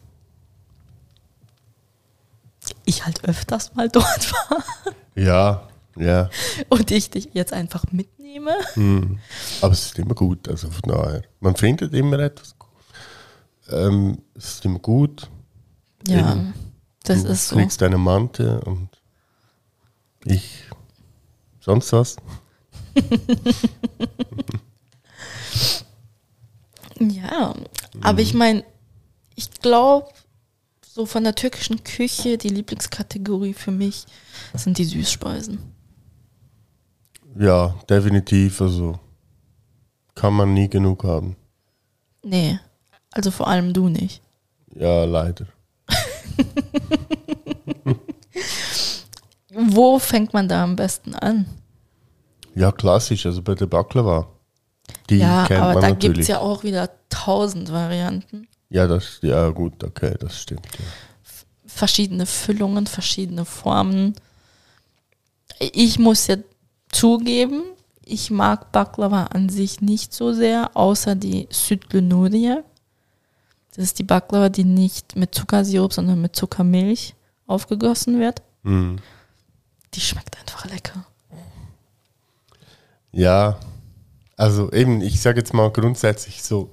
ich halt öfters mal dort war Ja, ja, und ich dich jetzt einfach mitnehme. hm. aber es ist immer gut, also von daher. Man findet immer etwas. Ähm, es ist immer gut. Ja, Eben. das du ist so. kriegst deine Mante und ich sonst was. Ja, aber ich meine, ich glaube, so von der türkischen Küche, die Lieblingskategorie für mich sind die Süßspeisen. Ja, definitiv. Also kann man nie genug haben. Nee, also vor allem du nicht. Ja, leider. Wo fängt man da am besten an? Ja, klassisch, also bei der Baklava. Die ja, kennt aber man da gibt es ja auch wieder tausend Varianten. ja, das, ja, gut, okay, das stimmt. Ja. Verschiedene Füllungen, verschiedene Formen. Ich muss ja zugeben, ich mag Baklava an sich nicht so sehr, außer die Südlü Nuriye. Das ist die Baklava, die nicht mit Zuckersirup, sondern mit Zuckermilch aufgegossen wird. Hm. Die schmeckt einfach lecker. Ja, also eben, ich sage jetzt mal grundsätzlich so,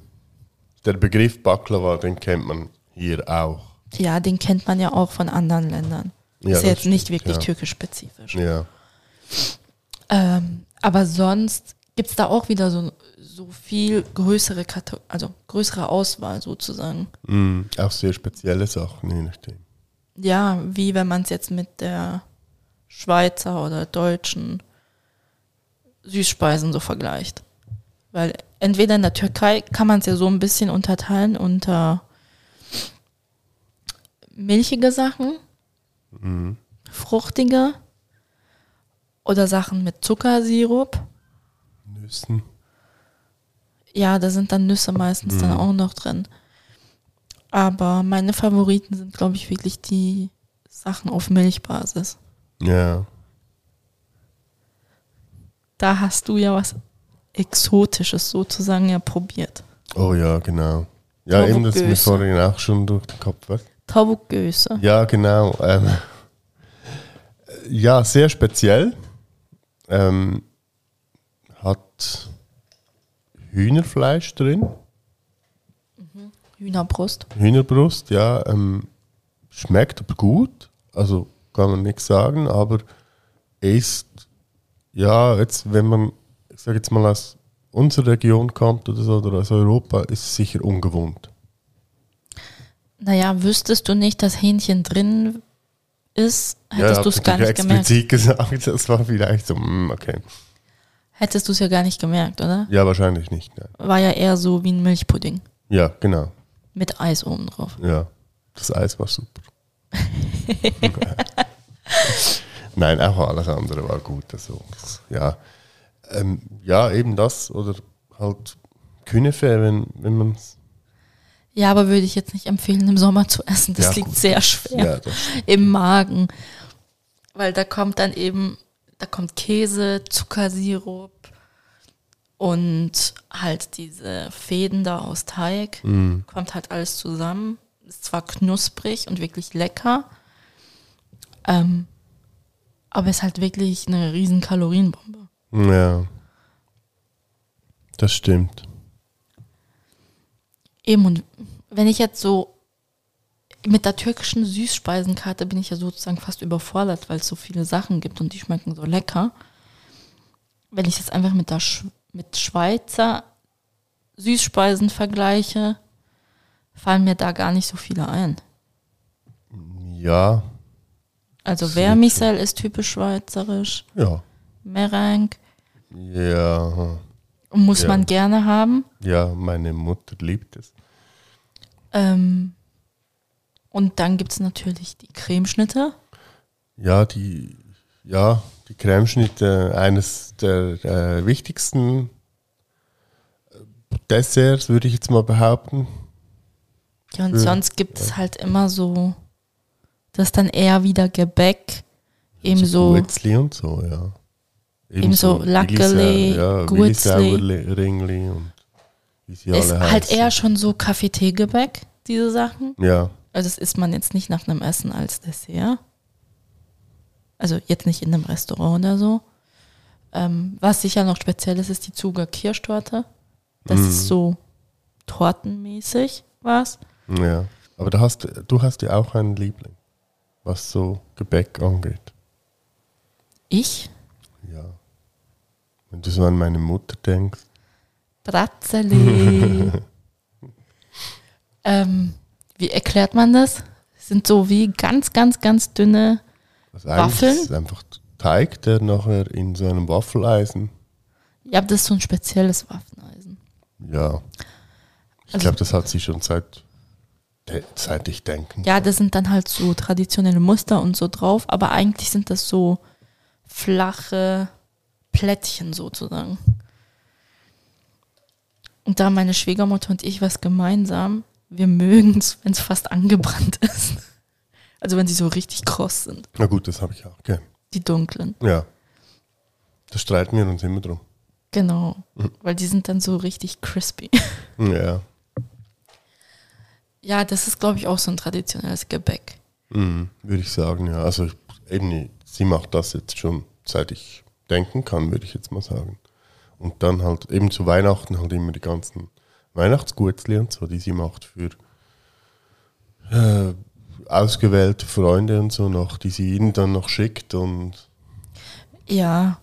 der Begriff Baklava, den kennt man hier auch. Ja, den kennt man ja auch von anderen Ländern. Ja, ist ja jetzt nicht wirklich ja. türkisch-spezifisch. Ja, Ähm, aber sonst gibt es da auch wieder so, so viel größere, Kato also größere Auswahl sozusagen. Hm, auch sehr spezielle Sachen, je nachdem. Ja, wie wenn man es jetzt mit der Schweizer oder deutschen Süßspeisen so vergleicht. Weil entweder in der Türkei kann man es ja so ein bisschen unterteilen unter milchige Sachen, Mhm. fruchtige oder Sachen mit Zuckersirup. Nüssen. Ja, da sind dann Nüsse meistens dann auch noch drin. Aber meine Favoriten sind, glaube ich, wirklich die Sachen auf Milchbasis. Ja. Da hast du ja was Exotisches sozusagen ja probiert. Oh ja, genau. Ja, eben, das ist mir vorhin auch schon durch den Kopf. Was? Ja, genau. Ähm, ja, sehr speziell. Ähm, hat Hühnerfleisch drin, Hühnerbrust. Hühnerbrust, ja. Ähm, schmeckt aber gut, also kann man nichts sagen, aber ist, ja, jetzt, wenn man, ich sage jetzt mal, aus unserer Region kommt oder so, oder aus Europa, ist es sicher ungewohnt. Naja, wüsstest du nicht, dass Hähnchen drin ist, hättest ja, du es gar nicht gemerkt. explizit gesagt, das war vielleicht so, mm, okay. Hättest du es ja gar nicht gemerkt, oder? Ja, wahrscheinlich nicht. Nein. War ja eher so wie ein Milchpudding Ja, genau. mit Eis oben drauf. Ja, das Eis war super. Nein, auch alles andere war gut. Also, ja. Ähm, ja, eben das oder halt Künefe, wenn, wenn man Ja, aber würde ich jetzt nicht empfehlen, im Sommer zu essen. Das Ja, liegt gut. sehr schwer Ja, im Magen. Weil da kommt dann eben, da kommt Käse, Zuckersirup und halt diese Fäden da aus Teig. mm, Kommt halt alles zusammen. Ist zwar knusprig und wirklich lecker, ähm, aber ist halt wirklich eine riesen Kalorienbombe. ja. Das stimmt. Eben, und wenn ich jetzt so mit der türkischen Süßspeisenkarte bin ich ja sozusagen fast überfordert, weil es so viele Sachen gibt und die schmecken so lecker. Wenn ich jetzt einfach mit der Sch mit Schweizer Süßspeisen vergleiche, fallen mir da gar nicht so viele ein. Ja, Also Das Vermicell ist typisch schweizerisch, ja. Meringue Ja, muss Ja. man gerne haben. ja, meine Mutter liebt es. Ähm, und dann gibt es natürlich die Cremeschnitte. Ja, die, ja, die Cremeschnitte, eines der äh, wichtigsten äh, Desserts, würde ich jetzt mal behaupten. Ja, und Ja, sonst gibt es halt immer so, das dann eher wieder Gebäck, eben so, Guetzli und so, ja. Eben so Lackeli, ja, Guetzli. Ringli und wie sie ist alle halt heißen. eher schon so Kaffee-Tee-Gebäck, diese Sachen. Ja, Also das isst man jetzt nicht nach einem Essen als Dessert. Also jetzt nicht in einem Restaurant oder so. Ähm, was sicher noch speziell ist, ist die Zuger Kirschtorte. Das Mhm. ist so tortenmäßig was. ja. Aber da hast, du hast ja auch einen Liebling, was so Gebäck angeht. Ich, Ja. Wenn du so an meine Mutter denkst. Bratzeli. ähm, wie erklärt man das? Sind so wie ganz, ganz, ganz dünne. Eigentlich Waffeln? ist es einfach Teig, der nachher in so einem Waffeleisen. Ja, das ist so ein spezielles Waffeneisen. Ja. Ich Also- glaube, das hat sie schon seit, ich denken. Ja, das sind dann halt so traditionelle Muster und so drauf, aber eigentlich sind das so flache Plättchen sozusagen. Und da meine Schwiegermutter und ich was gemeinsam, wir mögen es, wenn es fast angebrannt ist. Also wenn sie so richtig kross sind, Na gut, das habe ich auch gern. die dunklen. Ja. Da streiten wir uns immer drum. Genau, weil die sind dann so richtig crispy. Ja. Ja, das ist, glaube ich, auch so ein traditionelles Gebäck. Mhm, würde ich sagen, ja. Also eben, sie macht das jetzt schon, seit ich denken kann, würde ich jetzt mal sagen. Und dann halt eben zu Weihnachten halt immer die ganzen Weihnachtsgutzli und so, die sie macht für äh, ausgewählte Freunde und so noch, die sie ihnen dann noch schickt und Ja.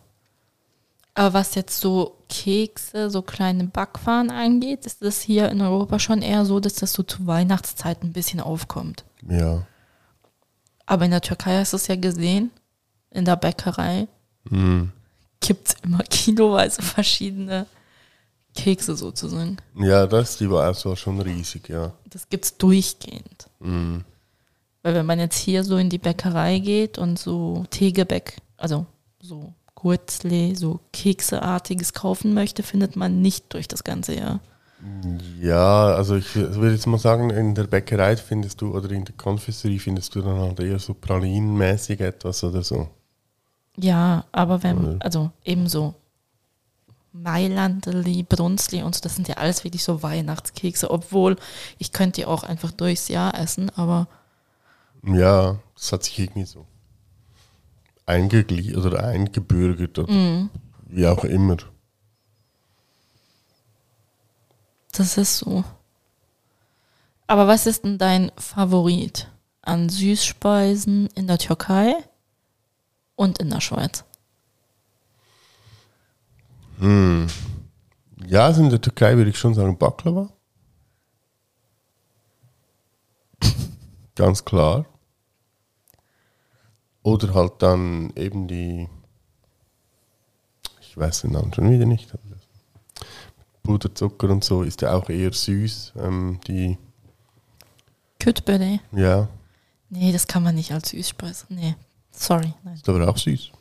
Aber was jetzt so Kekse, so kleine Backwaren angeht, ist das hier in Europa schon eher so, dass das so zur Weihnachtszeit ein bisschen aufkommt. ja. Aber in der Türkei hast du es ja gesehen, in der Bäckerei Mhm. gibt es immer kiloweise verschiedene Kekse sozusagen. Ja, das, die war also schon riesig, ja. Das gibt es durchgehend. Mhm. Weil wenn man jetzt hier so in die Bäckerei geht und so Teegebäck, also so Gurzle, so Kekseartiges kaufen möchte, findet man nicht durch das ganze Jahr. Ja, also ich würde jetzt mal sagen, in der Bäckerei findest du oder in der Konfiserie findest du dann halt eher so pralinenmäßig etwas oder so. Ja, aber wenn, also ebenso Mailandli, Brunsli und so, das sind ja alles wirklich so Weihnachtskekse, obwohl ich könnte die auch einfach durchs Jahr essen, aber Ja, das hat sich irgendwie so eingegliedert oder eingebürgert oder Mhm. wie auch immer. das ist so. Aber was ist denn dein Favorit an Süßspeisen in der Türkei und in der Schweiz? Hm. Ja, also in der Türkei würde ich schon sagen Baklava. Ganz klar. Oder halt dann eben die, ich weiß den Namen schon wieder nicht, Puderzucker und so ist ja auch eher süß. Ähm, die, Kütböde? ja, Nee, das kann man nicht als Süßspeise. Nee, sorry. Nein. ist aber auch süß.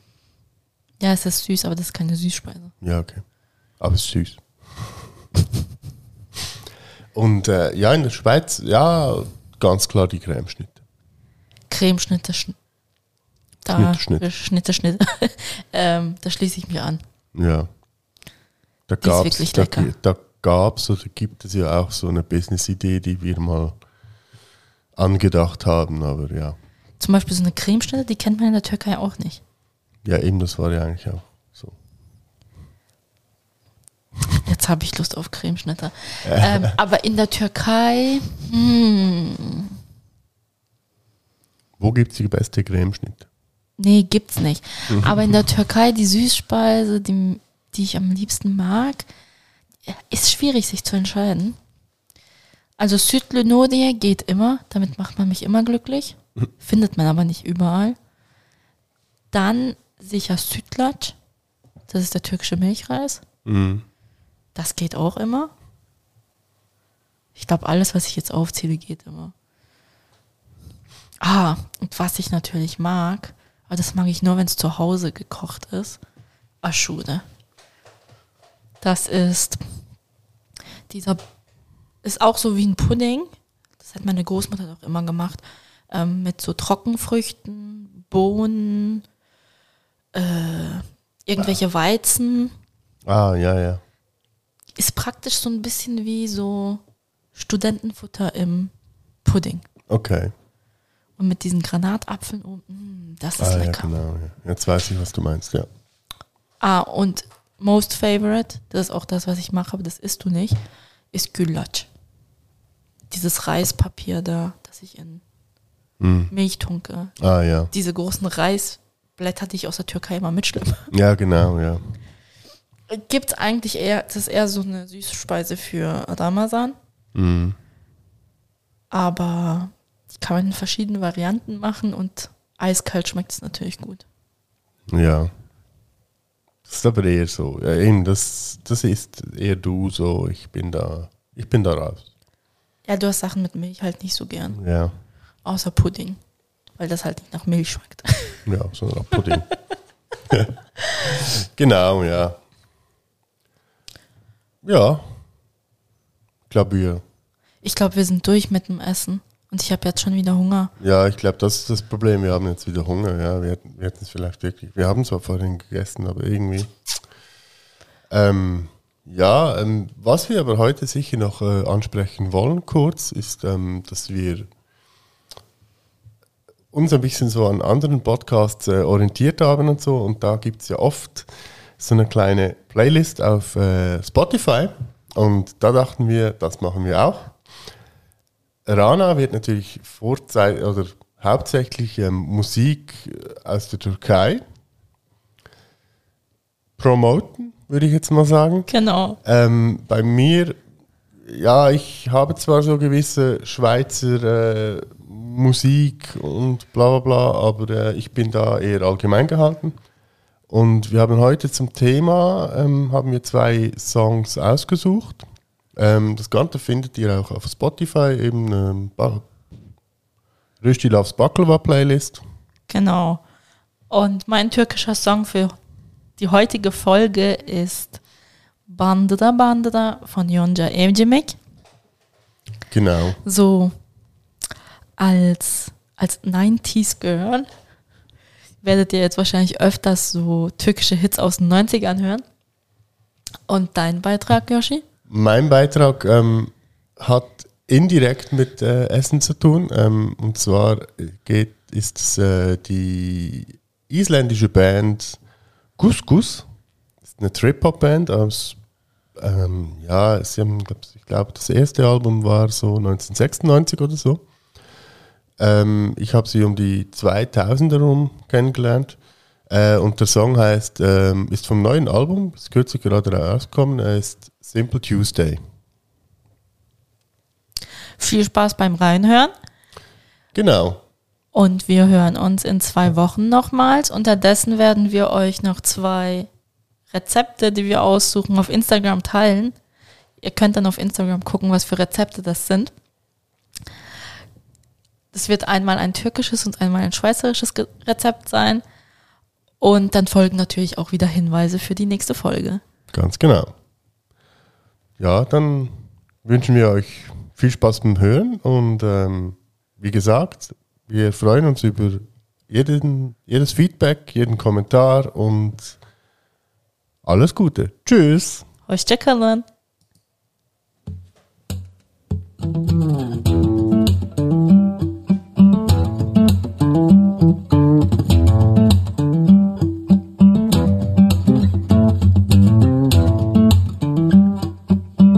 Ja, es ist süß, aber das ist keine Süßspeise. Ja, okay. Aber es ist süß. Und äh, ja, in der Schweiz, ja, ganz klar die Cremeschnitte. Cremeschnitte, schn da, Schnitte, Schnitte. Schnitte, Schnitte. ähm, da schließe ich mich an. Ja. Da ist gab's, wirklich da, lecker. da gab es oder gibt es ja auch so eine Business-Idee, die wir mal angedacht haben, aber ja. Zum Beispiel so eine Cremeschnitte, die kennt man in der Türkei auch nicht. Ja, eben, das war ja eigentlich auch so. Jetzt habe ich Lust auf Cremeschnitte. ähm, aber in der Türkei, hm, Wo gibt es die beste Cremeschnitte? Nee, gibt's nicht. Aber in der Türkei, die Süßspeise, die, die ich am liebsten mag, ist schwierig, sich zu entscheiden. Also Sütlü Nuriye geht immer, damit macht man mich immer glücklich. Findet man aber nicht überall. Dann sicher Sütlaç, das ist der türkische Milchreis. Mhm. Das geht auch immer. Ich glaube, alles, was ich jetzt aufzähle, geht immer. Ah, und was ich natürlich mag, aber das mag ich nur, wenn es zu Hause gekocht ist, Aschure. Das ist dieser, ist auch so wie ein Pudding. Das hat meine Großmutter doch immer gemacht, ähm, mit so Trockenfrüchten, Bohnen, äh, irgendwelche Weizen. Ah, ja, ja. Ist praktisch so ein bisschen wie so Studentenfutter im Pudding. Okay. Und mit diesen Granatapfeln oben, das ist Ah, ja, lecker. genau. Ja. Jetzt weiß ich, was du meinst, ja. Ah, und most favorite, das ist auch das, was ich mache, aber das isst du nicht, ist Güllaç. Dieses Reispapier da, das ich in Hm. Milch tunke. Ah, ja. Diese großen Reisblätter, die ich aus der Türkei immer mitschleppe. Ja, genau, ja. Gibt es eigentlich eher, das ist eher so eine Süßspeise für Ramazan, Mhm. aber die kann man in verschiedenen Varianten machen und eiskalt schmeckt es natürlich gut. Ja. Das ist aber eher so. Ja, eben, das, das ist eher du so. Ich bin da, ich bin da raus. Ja, du hast Sachen mit Milch halt nicht so gern, Ja. außer Pudding, weil das halt nicht nach Milch schmeckt. Ja, so ein Pudding. genau, ja. Ja. Ich glaube, wir. Ich glaube, wir sind durch mit dem Essen. Und ich habe jetzt schon wieder Hunger. Ja, ich glaube, das ist das Problem. Wir haben jetzt wieder Hunger. Ja, wir hätten, wir hätten es vielleicht wirklich. Wir haben zwar vorhin gegessen, aber irgendwie. Ähm, ja, ähm, was wir aber heute sicher noch äh, ansprechen wollen, kurz, ist, ähm, dass wir uns ein bisschen so an anderen Podcasts äh, orientiert haben und so. Und da gibt es ja oft so eine kleine Playlist auf äh, Spotify. Und da dachten wir, das machen wir auch. Rana wird natürlich vorzeit oder hauptsächlich ähm, Musik äh, aus der Türkei promoten, würde ich jetzt mal sagen. Genau. Ähm, bei mir, ja, ich habe zwar so gewisse Schweizer äh, Musik und bla bla bla, aber äh, ich bin da eher allgemein gehalten. Und wir haben heute zum Thema, ähm, haben wir zwei Songs ausgesucht. Ähm, das Ganze findet ihr auch auf Spotify, eben ähm, Ba- Rüsti Loves Baklava Playlist. Genau. Und mein türkischer Song für die heutige Folge ist Bandada Bandada von Yonca Evcimik. Genau. So als, als 90s Girl werdet ihr jetzt wahrscheinlich öfters so türkische Hits aus den 90ern hören. Und dein Beitrag, Yoshi? Mein Beitrag ähm, hat indirekt mit äh, Essen zu tun. Ähm, und zwar geht, ist es äh, die isländische Band Gus Gus. Das ist eine Trip-Hop-Band aus, ähm, ja, sie haben, glaub, ich glaube, das erste Album war so 1996 oder so. Ähm, ich habe sie um die 2000er rum kennengelernt. Äh, und der Song heißt, ähm, ist vom neuen Album, ist kürzlich gerade rausgekommen, ist Simple Tuesday. Viel Spaß beim Reinhören. Genau. Und wir hören uns in zwei Wochen nochmals. Unterdessen werden wir euch noch zwei Rezepte, die wir aussuchen, auf Instagram teilen. Ihr könnt dann auf Instagram gucken, was für Rezepte das sind. Das wird einmal ein türkisches und einmal ein schweizerisches Rezept sein. Und dann folgen natürlich auch wieder Hinweise für die nächste Folge. Ganz genau. Ja, dann wünschen wir euch viel Spaß beim Hören und ähm, wie gesagt, wir freuen uns über jeden, jedes Feedback, jeden Kommentar und alles Gute. Tschüss. Hoşçakalın.